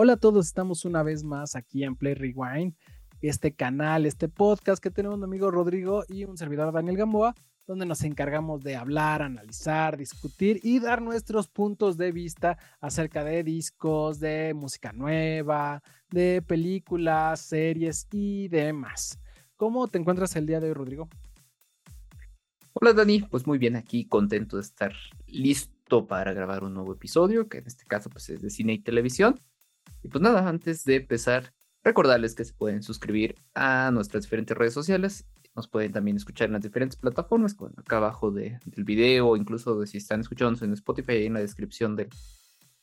Hola a todos, estamos una vez más aquí en Play Rewind, este canal, este podcast que tenemos un amigo Rodrigo y un servidor Daniel Gamboa, donde nos encargamos de hablar, analizar, discutir y dar nuestros puntos de vista acerca de discos, de música nueva, de películas, series y demás. ¿Cómo te encuentras el día de hoy, Rodrigo? Hola Dani, pues muy bien aquí, contento de estar listo para grabar un nuevo episodio, que en este caso pues es de cine y televisión. Y pues nada, antes de empezar, recordarles que se pueden suscribir a nuestras diferentes redes sociales. Nos pueden también escuchar en las diferentes plataformas, acá abajo de, del video, incluso si están escuchándonos en Spotify, en la descripción del,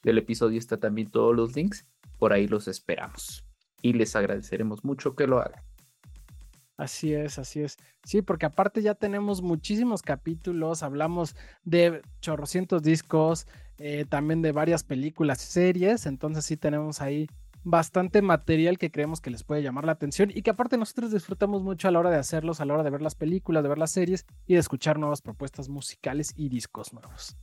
del episodio está también todos los links. Por ahí los esperamos. Y les agradeceremos mucho que lo hagan. Así es, así es. Sí, porque aparte ya tenemos muchísimos capítulos, hablamos de chorrocientos discos, eh, también de varias películas y series, entonces sí tenemos ahí bastante material que creemos que les puede llamar la atención y que aparte nosotros disfrutamos mucho a la hora de hacerlos, a la hora de ver las películas, de ver las series y de escuchar nuevas propuestas musicales y discos nuevos.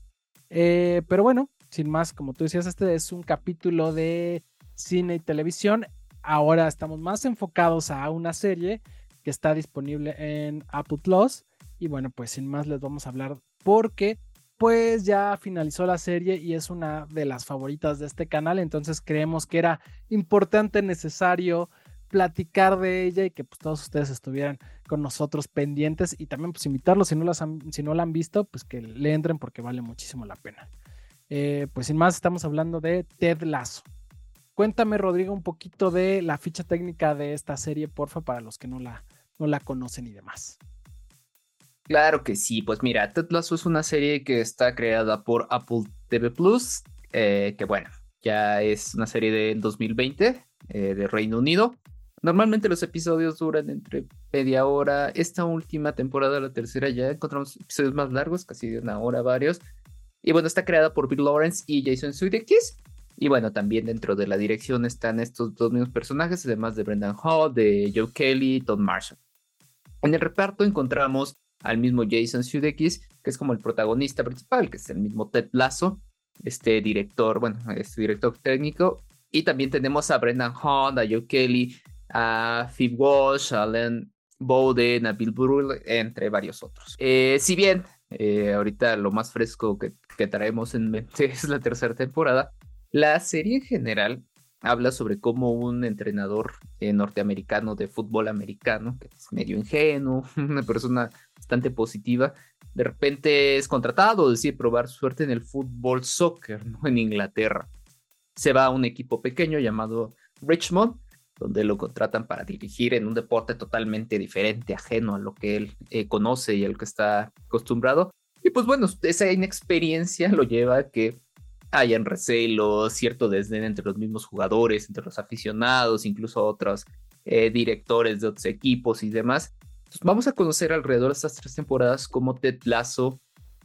Eh, pero bueno, sin más, como tú decías, este es un capítulo de cine y televisión. Ahora estamos más enfocados a una serie que está disponible en Apple Plus. Y bueno, pues sin más les vamos a hablar porque pues ya finalizó la serie y es una de las favoritas de este canal, entonces creemos que era importante, necesario platicar de ella y que pues todos ustedes estuvieran con nosotros pendientes y también pues invitarlos si no, las si no la han visto, pues que le entren porque vale muchísimo la pena. Eh, pues sin más estamos hablando de Ted Lasso. Cuéntame Rodrigo un poquito de la ficha técnica de esta serie, porfa, para los que no la, no la conocen y demás. Claro que sí, pues mira, Ted Lasso es una serie que está creada por Apple TV Plus, eh, que bueno, ya es una serie del 2020 eh, de Reino Unido. Normalmente los episodios duran entre media hora. Esta última temporada, la tercera, ya encontramos episodios más largos, casi de una hora varios. Y bueno, está creada por Bill Lawrence y Jason Sudeikis. Y bueno, también dentro de la dirección están estos dos mismos personajes, además de Brendan Hall, de Joe Kelly y Tom Marshall. En el reparto encontramos al mismo Jason Sudeikis, que es como el protagonista principal, que es el mismo Ted Lasso, este director, bueno, este director técnico. Y también tenemos a Brendan Hunt, a Joe Kelly, a Phoebe Walsh, a Len Bowden, a Bill Burrell, entre varios otros. Eh, si bien eh, ahorita lo más fresco que, que traemos en mente es la tercera temporada, la serie en general habla sobre cómo un entrenador eh, norteamericano de fútbol americano, que es medio ingenuo, una persona bastante positiva, de repente es contratado, decide probar suerte en el fútbol soccer. En Inglaterra. Se va a un equipo pequeño llamado Richmond, donde lo contratan para dirigir en un deporte totalmente diferente, ajeno a lo que él eh, conoce y al que está acostumbrado. Y pues bueno, esa inexperiencia lo lleva a que hayan recelos, cierto desdén entre los mismos jugadores, entre los aficionados, incluso otros eh, directores de otros equipos y demás. vamos a conocer alrededor de estas tres temporadas cómo Ted Lasso,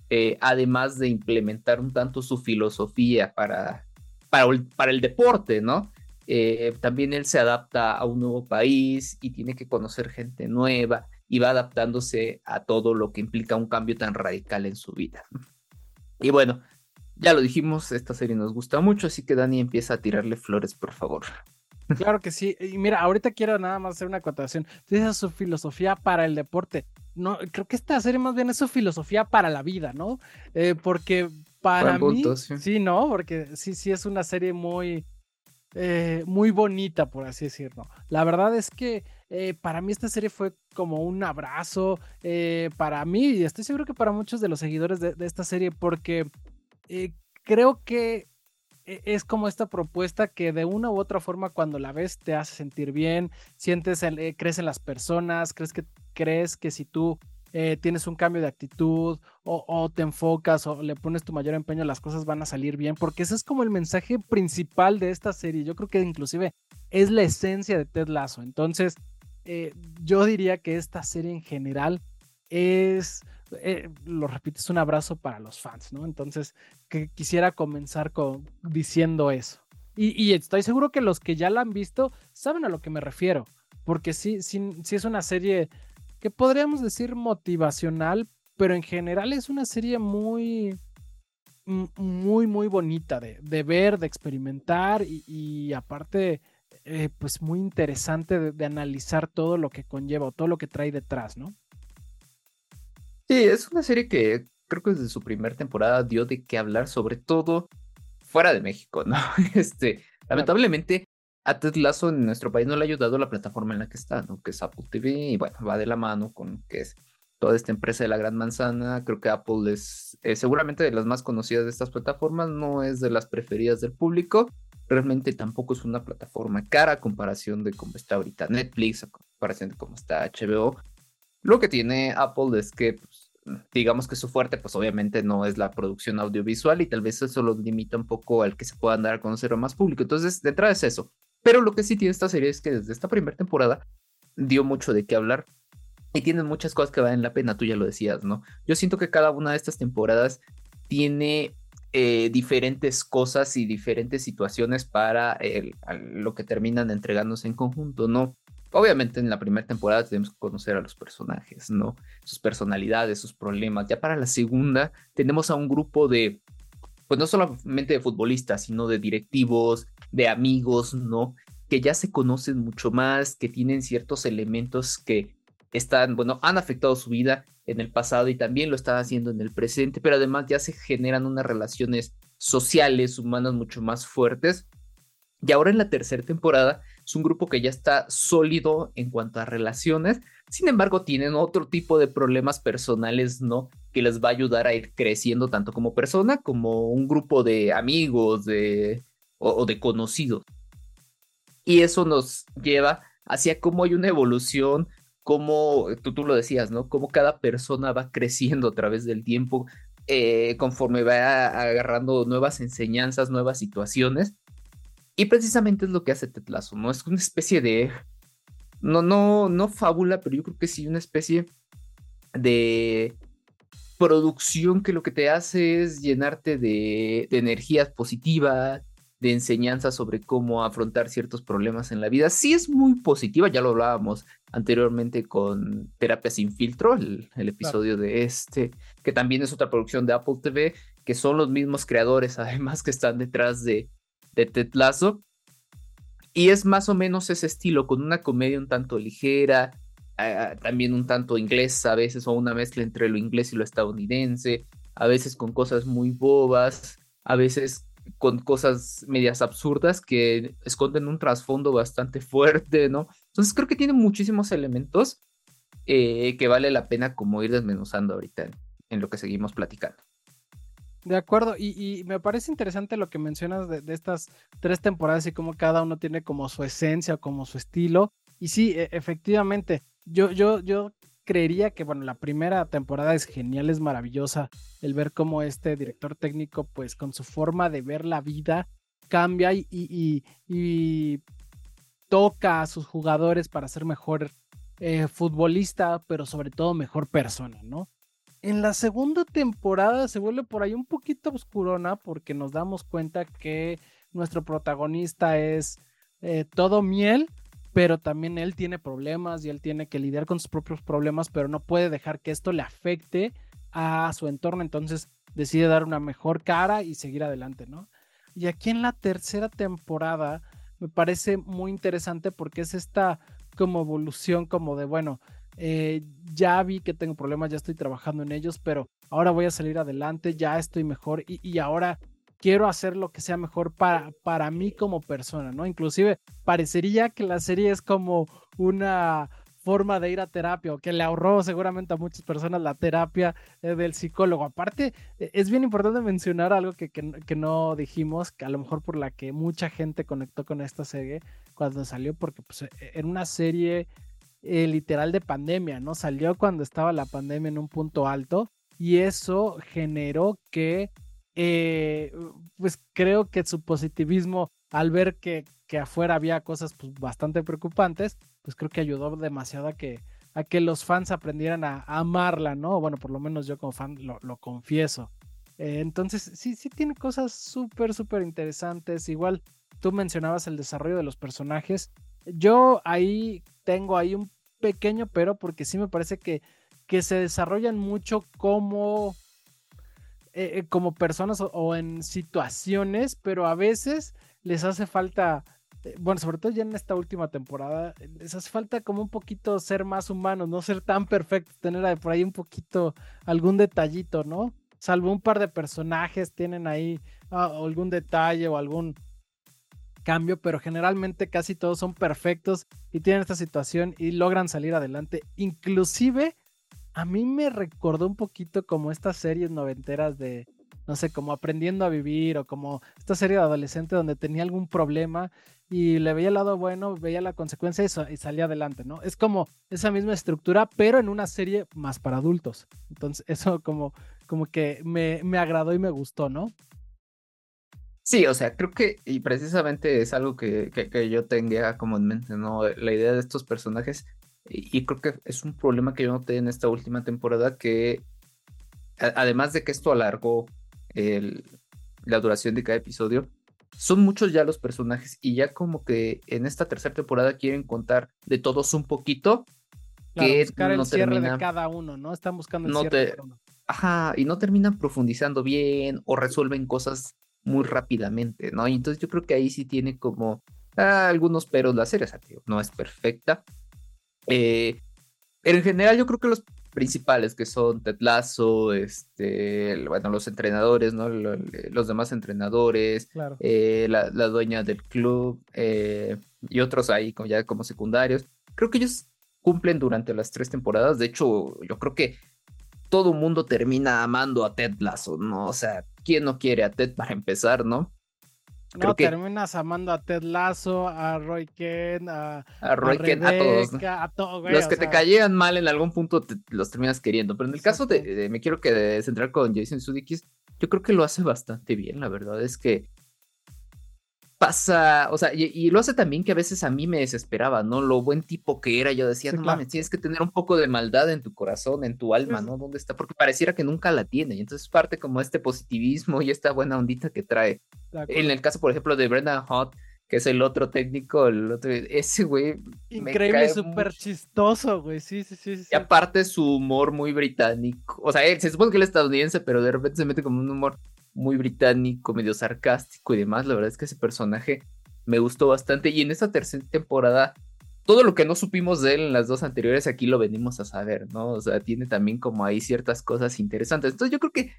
eh, además de implementar un tanto su filosofía para, para, el deporte, ¿no? Eh, también él se adapta a un nuevo país y tiene que conocer gente nueva y va adaptándose a todo lo que implica un cambio tan radical en su vida. Y bueno, ya lo dijimos, esta serie nos gusta mucho, así que Dani empieza a tirarle flores, por favor. Claro que sí. Y mira, ahorita quiero nada más hacer una acotación. Dice su filosofía para el deporte. No, creo que esta serie más bien es su filosofía para la vida, ¿no? Eh, porque para mí, sí. no, porque sí, sí es una serie muy, eh, muy bonita, por así decirlo. La verdad es que eh, para mí esta serie fue como un abrazo para mí y estoy seguro que para muchos de los seguidores de esta serie, porque eh, creo que e, es como esta propuesta que de una u otra forma cuando la ves te hace sentir bien, sientes, eh, crees en las personas, crees que, crees que si tú eh, tienes un cambio de actitud o, te enfocas o le pones tu mayor empeño, las cosas van a salir bien, porque ese es como el mensaje principal de esta serie. Yo creo que inclusive es la esencia de Ted Lasso. Entonces, yo diría que esta serie en general es eh, lo repito, es un abrazo para los fans, ¿no? Entonces, que quisiera comenzar con, diciendo eso. Y, estoy seguro que los que ya la han visto saben a lo que me refiero, porque sí, sí, sí es una serie que podríamos decir motivacional, pero en general es una serie muy, muy, muy bonita de, ver, de experimentar y, aparte, eh, pues muy interesante de, analizar todo lo que conlleva o todo lo que trae detrás, ¿no? Sí, es una serie que creo que desde su primera temporada dio de qué hablar, sobre todo fuera de México, ¿no? Este, lamentablemente, a Ted Lasso en nuestro país no le ha ayudado la plataforma en la que está, ¿no? Que es Apple TV, y bueno, va de la mano con que es toda esta empresa de la gran manzana. Creo que Apple es seguramente de las más conocidas de estas plataformas, no es de las preferidas del público. Realmente tampoco es una plataforma cara a comparación de cómo está ahorita Netflix, a comparación de cómo está HBO. Lo que tiene Apple es que, pues, digamos que su fuerte, pues obviamente no es la producción audiovisual y tal vez eso lo limita un poco al que se pueda dar a conocer a más público. Entonces, detrás es eso. Pero lo que sí tiene esta serie es que desde esta primera temporada dio mucho de qué hablar y tienen muchas cosas que valen la pena, tú ya lo decías, ¿no? Yo siento que cada una de estas temporadas tiene eh, diferentes cosas y diferentes situaciones para lo que terminan entregándose en conjunto, ¿no? Obviamente en la primera temporada tenemos que conocer a los personajes, ¿no? Sus personalidades, sus problemas. Ya para la segunda tenemos a un grupo de, pues no solamente de futbolistas, sino de directivos, de amigos, ¿no? Que ya se conocen mucho más, que tienen ciertos elementos que están, bueno, han afectado su vida en el pasado y también lo están haciendo en el presente, pero además ya se generan unas relaciones sociales, humanas mucho más fuertes. Y ahora en la tercera temporada es un grupo que ya está sólido en cuanto a relaciones, sin embargo tienen otro tipo de problemas personales, ¿no? Que les va a ayudar a ir creciendo tanto como persona como un grupo de amigos de, o de conocidos. Y eso nos lleva hacia cómo hay una evolución cómo, tú, tú lo decías, ¿no? Cómo cada persona va creciendo a través del tiempo, eh, conforme va agarrando nuevas enseñanzas, nuevas situaciones. Y precisamente es lo que hace Tetlazo, ¿no? Es una especie de. No, no, no fábula, pero yo creo que sí, una especie de producción que lo que te hace es llenarte de, de energías positivas, de enseñanza sobre cómo afrontar ciertos problemas en la vida. Sí es muy positiva, ya lo hablábamos anteriormente con Terapia sin filtro, el, episodio de este, que también es otra producción de Apple TV, que son los mismos creadores además que están detrás de, de Ted. Y es más o menos ese estilo, con una comedia un tanto ligera, también un tanto inglés a veces, o una mezcla entre lo inglés y lo estadounidense, a veces con cosas muy bobas, a veces con cosas medias absurdas que esconden un trasfondo bastante fuerte, ¿no? Entonces creo que tiene muchísimos elementos eh, que vale la pena como ir desmenuzando ahorita en, lo que seguimos platicando. De acuerdo, y, me parece interesante lo que mencionas de, estas tres temporadas y cómo cada uno tiene como su esencia, como su estilo. Y sí, e, efectivamente, yo, yo, yo creería que, bueno, la primera temporada es genial, es maravillosa. El ver cómo este director técnico, pues con su forma de ver la vida, cambia y, y, toca a sus jugadores para ser mejor eh, futbolista, pero sobre todo mejor persona, ¿no? En la segunda temporada se vuelve por ahí un poquito oscurona porque nos damos cuenta que nuestro protagonista es eh, todo miel, pero también él tiene problemas y él tiene que lidiar con sus propios problemas, pero no puede dejar que esto le afecte a su entorno, entonces decide dar una mejor cara y seguir adelante, ¿no? Y aquí en la tercera temporada me parece muy interesante porque es esta como evolución como de, bueno, eh, ya vi que tengo problemas, ya estoy trabajando en ellos, pero ahora voy a salir adelante, ya estoy mejor y, y ahora quiero hacer lo que sea mejor para, para mí como persona, ¿no? Inclusive parecería que la serie es como una forma de ir a terapia o que le ahorró seguramente a muchas personas la terapia eh, del psicólogo. Aparte, e, es bien importante mencionar algo que, que, no dijimos, que a lo mejor por la que mucha gente conectó con esta serie cuando salió, porque pues, e, era una serie eh, literal de pandemia, ¿no? Salió cuando estaba la pandemia en un punto alto y eso generó que eh, pues creo que su positivismo al ver que, que afuera había cosas pues, bastante preocupantes, pues creo que ayudó demasiado a que, a que los fans aprendieran a, amarla, ¿no? Bueno, por lo menos yo como fan lo, confieso. Eh, entonces, sí, sí tiene cosas súper, súper interesantes. Igual tú mencionabas el desarrollo de los personajes. Yo ahí tengo ahí un pequeño pero porque sí me parece que, que se desarrollan mucho como eh, como personas o, en situaciones, pero a veces les hace falta, bueno, sobre todo ya en esta última temporada, les hace falta como un poquito ser más humanos, no ser tan perfectos, tener por ahí un poquito algún detallito, ¿no? Salvo un par de personajes tienen ahí ah, algún detalle o algún cambio, pero generalmente casi todos son perfectos y tienen esta situación y logran salir adelante. Inclusive a mí me recordó un poquito como estas series noventeras de, no sé, como aprendiendo a vivir o como esta serie de adolescente donde tenía algún problema y le veía el lado bueno, veía la consecuencia y, y, salía adelante, ¿no? Es como esa misma estructura, pero en una serie más para adultos. Entonces, eso como, como que me, me agradó y me gustó, ¿no? Sí, o sea, creo que, y precisamente es algo que, que, yo tenía como en mente, ¿no? La idea de estos personajes, y, creo que es un problema que yo noté en esta última temporada, que además de que esto alargó el, la duración de cada episodio, son muchos ya los personajes y ya como que en esta tercera temporada quieren contar de todos un poquito. que buscar el cierre de cada uno, ¿no? Están buscando el cierre de uno. Ajá, y no terminan profundizando bien o resuelven cosas muy rápidamente, ¿no? Y entonces yo creo que ahí sí tiene como ah, algunos peros la serie, o sea, no es perfecta. Eh, en general yo creo que los principales que son Ted Lasso, este, bueno, los entrenadores, ¿no? Los demás entrenadores, eh, la, dueña del club eh, y otros ahí como ya como secundarios. Creo que ellos cumplen durante las tres temporadas. De hecho, yo creo que todo mundo termina amando a Ted Lasso, ¿no? O sea, ¿quién no quiere a Ted para empezar, no? no, terminas amando a Ted Lasso, a Roy Kent, a, a Roy Kent, a todos. A todos los que te caían mal en algún punto los terminas queriendo. Pero en el caso de, me quiero que centrar con Jason Sudeikis, yo creo que lo hace bastante bien. La verdad es que pasa, o sea, y, lo hace también que a veces a mí me desesperaba, ¿no? Lo buen tipo que era, yo decía, no mames, tienes que tener un poco de maldad en tu corazón, en tu alma, ¿no? ¿Dónde está? Porque pareciera que nunca la tiene, y entonces parte como este positivismo y esta buena ondita que trae. En el caso, por ejemplo, de Brendan Hot, que es el otro técnico, el otro, ese güey. Increíble, súper chistoso, güey, sí, sí, sí, sí. Y aparte su humor muy británico, o sea, él, se supone que él es estadounidense, pero de repente se mete como un humor muy británico, medio sarcástico y demás. La verdad es que ese personaje me gustó bastante. Y en esta tercera temporada, todo lo que no supimos de él en las dos anteriores, aquí lo venimos a saber, ¿no? O sea, tiene también como ahí ciertas cosas interesantes. Entonces yo creo que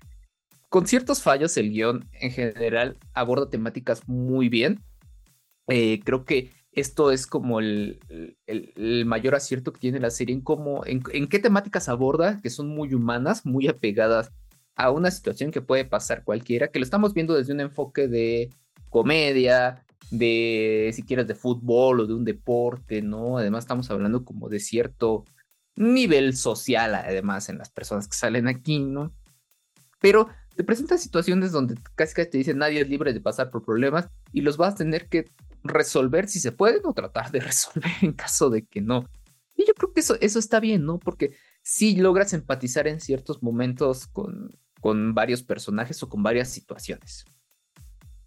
con ciertos fallos el guion en general aborda temáticas muy bien. Eh, creo que esto es como el, el, mayor acierto que tiene la serie en cómo, en, en qué temáticas aborda, que son muy humanas, muy apegadas a una situación que puede pasar cualquiera, que lo estamos viendo desde un enfoque de comedia, de si quieres de fútbol o de un deporte, ¿no? Además estamos hablando como de cierto nivel social, además, en las personas que salen aquí, ¿no? Pero te presentan situaciones donde casi casi te dicen nadie es libre de pasar por problemas y los vas a tener que resolver si se pueden o tratar de resolver en caso de que no. Y yo creo que eso, eso está bien, ¿no? Porque si logras empatizar en ciertos momentos con, con varios personajes o con varias situaciones.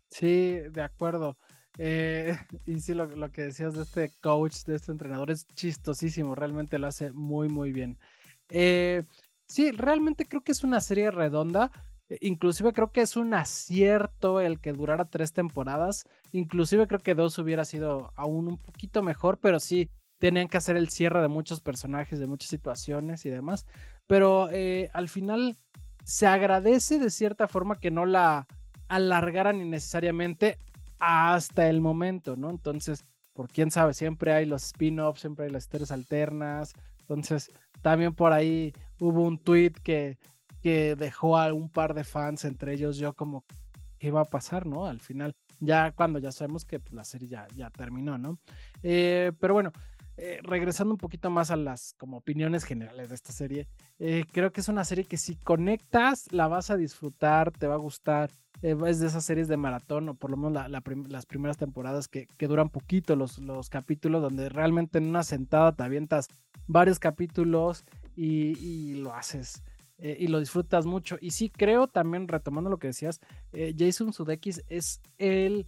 Sí, de acuerdo. Eh, y sí, lo, que decías de este coach, de este entrenador, es chistosísimo, realmente lo hace muy, muy bien. Eh, sí, realmente creo que es una serie redonda. Eh, inclusive creo que es un acierto el que durara tres temporadas. Inclusive creo que dos hubiera sido aún un poquito mejor, pero sí tenían que hacer el cierre de muchos personajes, de muchas situaciones y demás. Pero al final se agradece de cierta forma que no la alargaran innecesariamente hasta el momento, ¿no? Entonces, por quién sabe, siempre hay los spin-offs, siempre hay las historias alternas. Entonces, también por ahí hubo un tweet que, que dejó a un par de fans, entre ellos yo, como, ¿qué va a pasar, no? Al final, ya cuando ya sabemos que pues, la serie ya, ya terminó, ¿no? Eh, pero bueno, eh, regresando un poquito más a las como opiniones generales de esta serie, eh, creo que es una serie que si conectas la vas a disfrutar, te va a gustar. Eh, es de esas series de maratón, o por lo menos las primeras temporadas que, duran poquito los, los capítulos, donde realmente en una sentada te avientas varios capítulos y, lo haces y lo disfrutas mucho. Y sí creo también, retomando lo que decías, Jason Sudeikis es el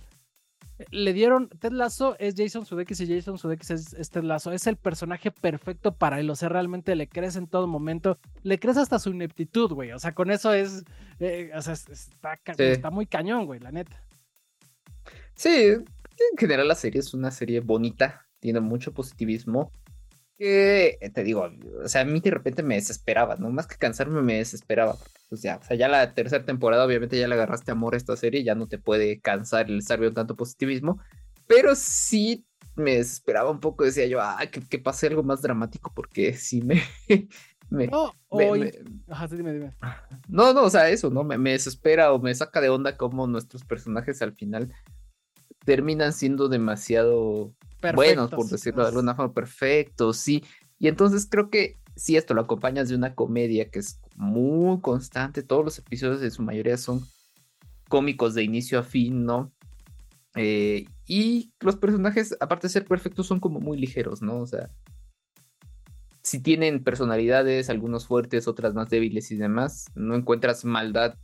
le dieron, Ted Lasso es Jason Sudeikis y Jason Sudeikis es, Ted Lasso, es el personaje perfecto para él, o sea, realmente le crees en todo momento, le crees hasta su ineptitud, güey, o sea, con eso es, eh, o sea, está, está muy cañón, güey, la neta. Sí, en general la serie es una serie bonita, tiene mucho positivismo, que te digo, o sea, a mí de repente me desesperaba, ¿no? Más que cansarme me desesperaba, pues ya, o sea, ya la tercera temporada obviamente ya le agarraste amor a esta serie, ya no te puede cansar el estar viendo tanto positivismo, pero sí me desesperaba un poco, decía yo, ah, que, pase algo más dramático porque sí me... me, no, Ajá, dime, dime. No, no, o sea, eso, ¿no? Me, me desespera o me saca de onda como nuestros personajes al final terminan siendo demasiado buenos, por decirlo de alguna forma, perfectos, sí. Y entonces creo que si esto lo acompañas de una comedia que es muy constante, todos los episodios en su mayoría son cómicos de inicio a fin, ¿no? Eh, y los personajes, aparte de ser perfectos, son como muy ligeros, ¿no? O sea, si tienen personalidades, algunos fuertes, otras más débiles y demás, no encuentras maldad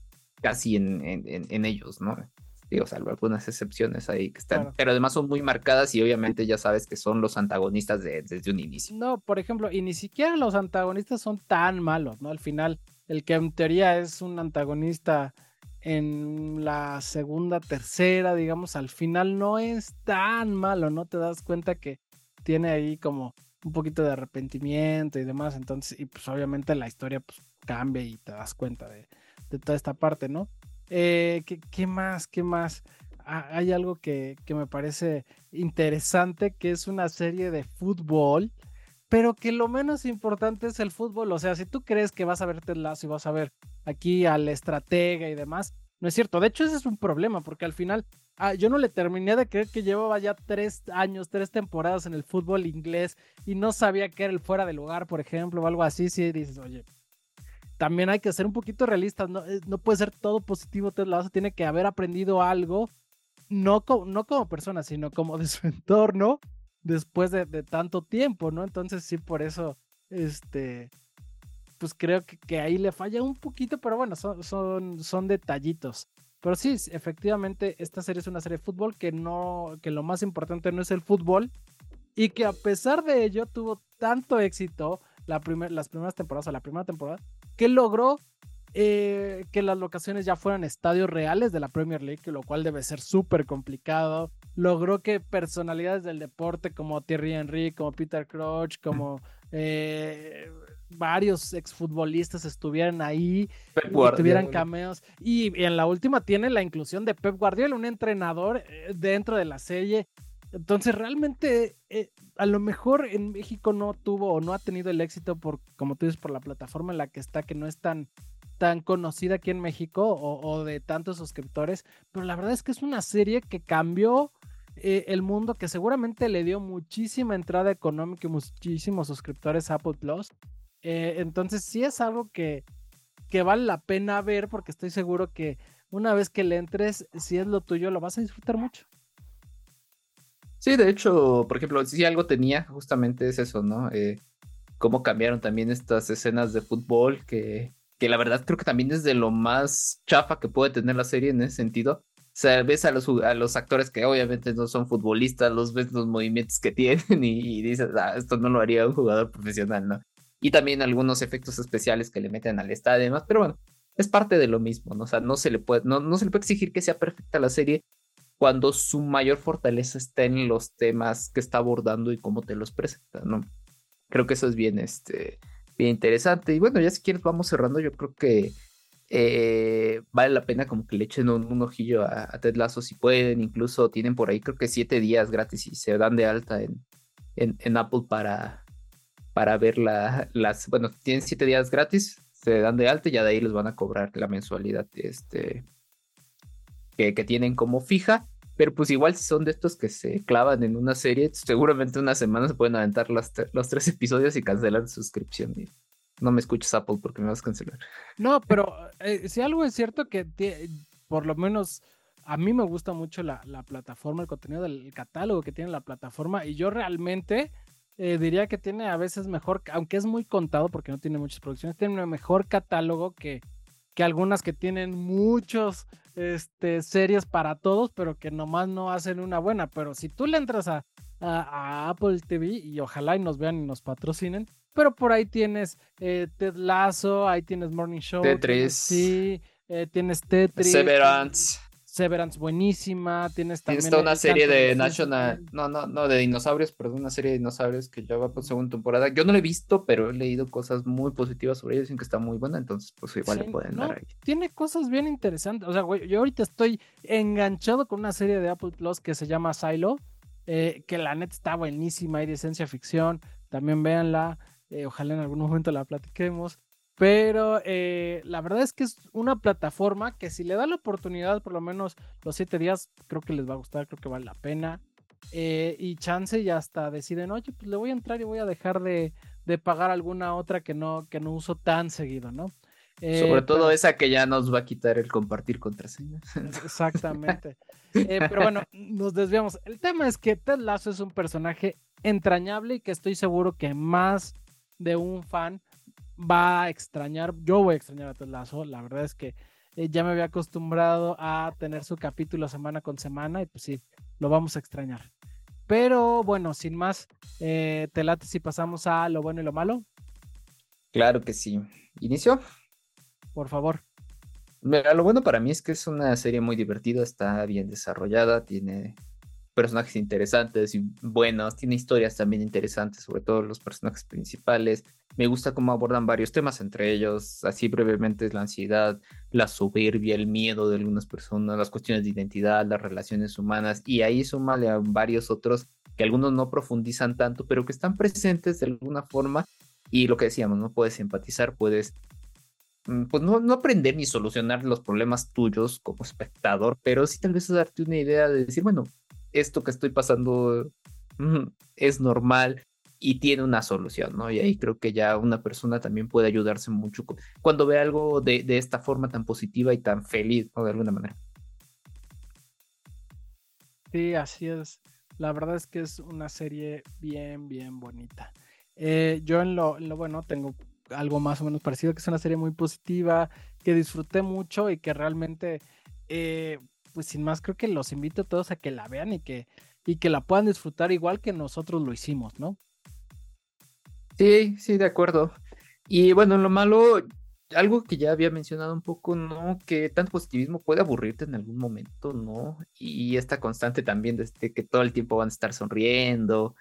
casi en, en ellos, ¿no? Digo, salvo algunas excepciones ahí que están, pero además son muy marcadas y obviamente ya sabes que son los antagonistas desde un inicio. No, por ejemplo, y ni siquiera los antagonistas son tan malos, ¿no? Al final, el que en teoría es un antagonista en la segunda, tercera, digamos, al final no es tan malo, ¿no? Te das cuenta que tiene ahí como un poquito de arrepentimiento y demás, entonces, y pues obviamente la historia pues cambia y te das cuenta de, de toda esta parte, ¿no? Eh, ¿qué, más? ¿Qué más? Ah, hay algo que, me parece interesante, que es una serie de fútbol, pero que lo menos importante es el fútbol. O sea, si tú crees que vas a ver Lasso y vas a ver aquí al estratega y demás, no es cierto. De hecho, ese es un problema, porque al final ah, yo no le terminé de creer que llevaba ya tres años, tres temporadas en el fútbol inglés y no sabía que era el fuera de lugar, por ejemplo, o algo así. Si dices, oye, también hay que ser un poquito realistas, no, eh, no puede ser todo positivo Ted Lasso, tiene que haber aprendido algo, no, no como persona, sino como de su entorno después de, tanto tiempo, ¿no? Entonces sí, por eso, este, pues creo que, ahí le falla un poquito, pero bueno, son, son, son detallitos. Pero sí, efectivamente, esta serie es una serie de fútbol que no, que lo más importante no es el fútbol y que a pesar de ello tuvo tanto éxito la primer, las primeras temporadas, o la primera temporada, que logró eh, que las locaciones ya fueran estadios reales de la Premier League, lo cual debe ser súper complicado. Logró que personalidades del deporte como Thierry Henry, como Peter Crouch, como eh, varios exfutbolistas estuvieran ahí y tuvieran cameos. Y en la última tiene la inclusión de Pep Guardiola, un entrenador eh, dentro de la serie. Entonces realmente a lo mejor en México no tuvo o no ha tenido el éxito por, como tú dices, por la plataforma en la que está, que no es tan, tan conocida aquí en México o, de tantos suscriptores, pero la verdad es que es una serie que cambió eh, el mundo, que seguramente le dio muchísima entrada económica y muchísimos suscriptores a Apple Plus. Eh, entonces sí es algo que, que vale la pena ver porque estoy seguro que una vez que le entres, si es lo tuyo, lo vas a disfrutar mucho. Sí, de hecho, por ejemplo, si algo tenía, justamente es eso, ¿no? Eh, cómo cambiaron también estas escenas de fútbol, que, que la verdad creo que también es de lo más chafa que puede tener la serie en ese sentido. O sea, ves a los, a los actores que obviamente no son futbolistas, los ves los movimientos que tienen y, dices, ah, esto no lo haría un jugador profesional, ¿no? Y también algunos efectos especiales que le meten al estadio y demás, pero bueno, es parte de lo mismo, ¿no? O sea, no se le puede, no se le puede exigir que sea perfecta la serie, cuando su mayor fortaleza está en los temas que está abordando y cómo te los presenta, ¿no? Creo que eso es bien, este, bien interesante. Y bueno, ya si quieres vamos cerrando, yo creo que eh, vale la pena como que le echen un, ojillo a, Ted Lasso si pueden, incluso tienen por ahí creo que siete días gratis y se dan de alta en, en, Apple para, para ver las, bueno, tienen siete días gratis, se dan de alta y ya de ahí les van a cobrar la mensualidad, este, que, tienen como fija. Pero pues igual si son de estos que se clavan en una serie, seguramente una semana se pueden aventar los tres episodios y cancelar la suscripción. no me escuches Apple porque me vas a cancelar. No, pero eh, si algo es cierto que por lo menos a mí me gusta mucho la, plataforma, el contenido del catálogo que tiene la plataforma y yo realmente eh, diría que tiene a veces mejor, aunque es muy contado porque no tiene muchas producciones, tiene un mejor catálogo que, que algunas que tienen muchos este, series para todos, pero que nomás no hacen una buena. Pero si tú le entras a, a, Apple TV y ojalá y nos vean y nos patrocinen, pero por ahí tienes eh, Ted Lasso, ahí tienes Morning Show. Tetris. sí, eh, tienes Tetris. Severance. Severance buenísima, tienes también... Está una serie de National, no, no, no, de dinosaurios, perdón, una serie de dinosaurios que ya va por segunda temporada. Yo no la he visto, pero he leído cosas muy positivas sobre ella, dicen que está muy buena, entonces pues igual le pueden dar ahí. Tiene cosas bien interesantes, o sea, güey, yo ahorita estoy enganchado con una serie de Apple Plus que se llama Silo, eh, que la net está buenísima, hay de ciencia ficción, también véanla, eh, ojalá en algún momento la platiquemos. Pero eh, la verdad es que es una plataforma que si le da la oportunidad, por lo menos los siete días, creo que les va a gustar, creo que vale la pena. Eh, y chance y hasta deciden, oye, pues le voy a entrar y voy a dejar de, pagar alguna otra que no, que no uso tan seguido, ¿no? Eh, Sobre todo esa que ya nos va a quitar el compartir contraseñas. Exactamente. pero bueno, nos desviamos. El tema es que Ted Lasso es un personaje entrañable y que estoy seguro que más de un fan va a extrañar, yo voy a extrañar a Ted Lasso, la verdad es que eh, ya me había acostumbrado a tener su capítulo semana con semana y pues sí, lo vamos a extrañar. Pero bueno, sin más, eh, te late si pasamos a lo bueno y lo malo. Claro que sí. ¿Inicio? Por favor. Mira, lo bueno para mí es que es una serie muy divertida, está bien desarrollada, tiene personajes interesantes y buenos, tiene historias también interesantes, sobre todo los personajes principales. Me gusta cómo abordan varios temas, entre ellos, así brevemente, la ansiedad, la soberbia, el miedo de algunas personas, las cuestiones de identidad, las relaciones humanas, y ahí súmale a varios otros que algunos no profundizan tanto, pero que están presentes de alguna forma. Y lo que decíamos, no puedes empatizar, puedes mm, pues no, no aprender ni solucionar los problemas tuyos como espectador, pero sí tal vez darte una idea de decir, bueno, esto que estoy pasando es normal y tiene una solución, ¿no? Y ahí creo que ya una persona también puede ayudarse mucho cuando ve algo de, esta forma tan positiva y tan feliz, ¿no? De alguna manera. Sí, así es. La verdad es que es una serie bien, bien bonita. Eh, yo en lo, lo, bueno tengo algo más o menos parecido, que es una serie muy positiva, que disfruté mucho y que realmente eh, pues sin más, creo que los invito a todos a que la vean y que, y que la puedan disfrutar igual que nosotros lo hicimos, ¿no? Sí, sí, de acuerdo. Y bueno, lo malo, algo que ya había mencionado un poco, ¿no? Que tanto positivismo puede aburrirte en algún momento, ¿no? Y esta constante también de este, que todo el tiempo van a estar sonriendo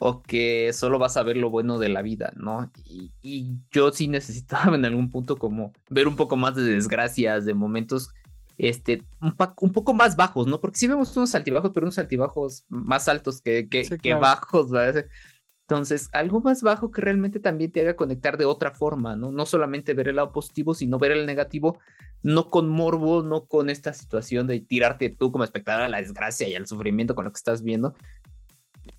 o que solo vas a ver lo bueno de la vida, ¿no? Y, y yo sí necesitaba en algún punto como ver un poco más de desgracias, de momentos este, un, un, poco más bajos, ¿no? Porque si vemos unos altibajos, pero unos altibajos más altos que, que, bajos, ¿verdad? Entonces, algo más bajo que realmente también te haga conectar de otra forma, ¿no? No solamente ver el lado positivo, sino ver el negativo, no con morbo, no con esta situación de tirarte tú como espectador a la desgracia y al sufrimiento con lo que estás viendo,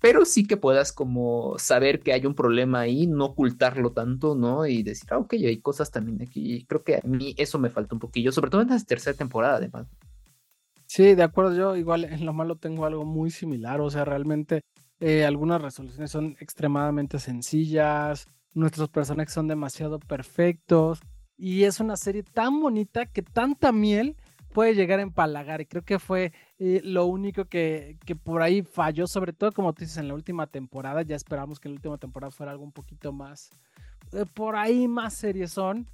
pero sí que puedas como saber que hay un problema ahí, no ocultarlo tanto, ¿no? Y decir, ah, ok, hay cosas también aquí. Creo que a mí eso me falta un poquillo, sobre todo en la tercera temporada, además. Sí, de acuerdo, yo igual en lo malo tengo algo muy similar, o sea, realmente eh, algunas resoluciones son extremadamente sencillas, nuestros personajes son demasiado perfectos y es una serie tan bonita que tanta miel puede llegar a empalagar y creo que fue eh, lo único que, que, por ahí falló, sobre todo como tú dices en la última temporada, ya esperamos que en la última temporada fuera algo un poquito más, eh, por ahí más series son,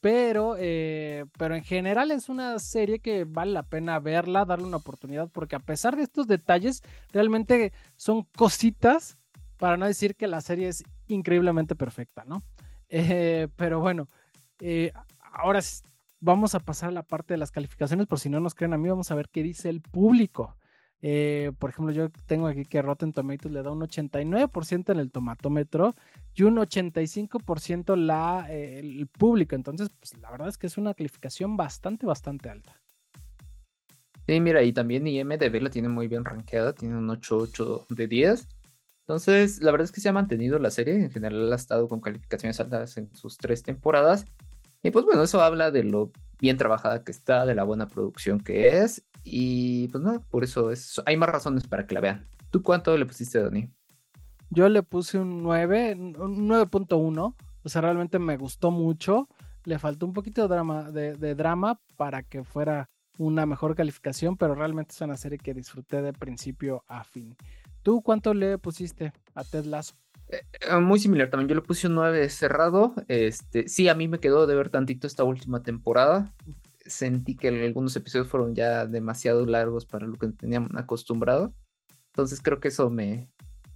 pero, eh, pero en general es una serie que vale la pena verla, darle una oportunidad, porque a pesar de estos detalles, realmente son cositas, para no decir que la serie es increíblemente perfecta, ¿no? pero bueno, ahora vamos a pasar a la parte de las calificaciones, por si no nos creen a mí, vamos a ver qué dice el público. Eh, por ejemplo, yo tengo aquí que Rotten Tomatoes le da un 89% en el tomatómetro y un 85% la, eh, el público. Entonces, pues la verdad es que es una calificación bastante, bastante alta. Sí, mira, y también IMDB la tiene muy bien rankeada, tiene un 8.8 de 10. Entonces, la verdad es que se ha mantenido la serie, en general ha estado con calificaciones altas en sus tres temporadas. Y pues bueno, eso habla de lo bien trabajada que está, de la buena producción que es. Y pues no, por eso es, hay más razones para que la vean. ¿Tú cuánto le pusiste, Dani? Yo le puse un 9, un 9.1. O sea, realmente me gustó mucho. Le faltó un poquito de drama, de, drama para que fuera una mejor calificación, pero realmente es una serie que disfruté de principio a fin. ¿Tú cuánto le pusiste a Ted Lasso? Eh, eh, muy similar también, yo le puse un 9 cerrado. Este, sí, a mí me quedó de ver tantito esta última temporada. Sentí que algunos episodios fueron ya demasiado largos para lo que teníamos acostumbrado. Entonces creo que eso me,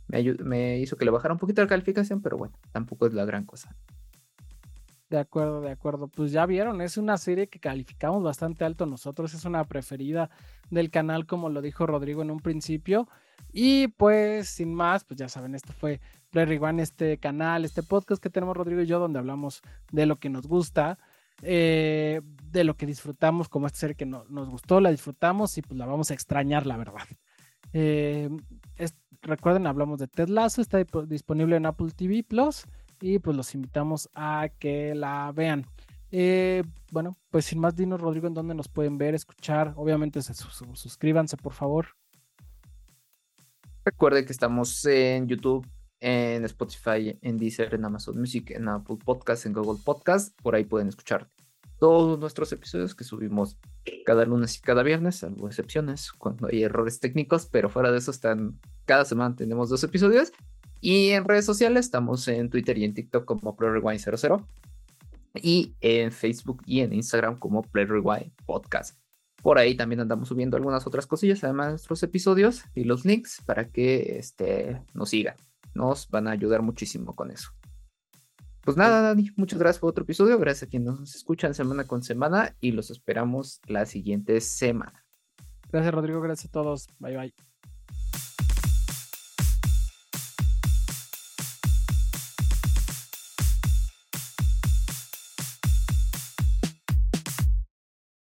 me, hizo que le bajara un poquito la calificación, pero bueno, tampoco es la gran cosa. De acuerdo, de acuerdo. Pues ya vieron, es una serie que calificamos bastante alto nosotros, es una preferida del canal, como lo dijo Rodrigo en un principio. Y pues, sin más, pues ya saben, esto fue Play One, este canal, este podcast que tenemos Rodrigo y yo, donde hablamos de lo que nos gusta, eh, de lo que disfrutamos, como esta serie que nos gustó, la disfrutamos y pues la vamos a extrañar, la verdad. Eh, recuerden, hablamos de Ted Lasso, está disponible en Apple TV Plus y pues los invitamos a que la vean. Eh, bueno, pues sin más, dinos Rodrigo, en dónde nos pueden ver, escuchar. Obviamente suscríbanse, por favor. Recuerden que estamos en YouTube, en Spotify, en Deezer, en Amazon Music, en Apple Podcast, en Google Podcast. Por ahí pueden escuchar todos nuestros episodios que subimos cada lunes y cada viernes, salvo excepciones cuando hay errores técnicos, pero fuera de eso están, cada semana tenemos dos episodios. Y en redes sociales estamos en Twitter y en TikTok como PlayRewind00 y en Facebook y en Instagram como PlayRewind Podcast. Por ahí también andamos subiendo algunas otras cosillas, además de nuestros episodios y los links para que este, nos sigan. Nos van a ayudar muchísimo con eso. Pues nada, Dani, muchas gracias por otro episodio. Gracias a quienes nos escuchan semana con semana y los esperamos la siguiente semana. Gracias, Rodrigo. Gracias a todos. Bye, bye.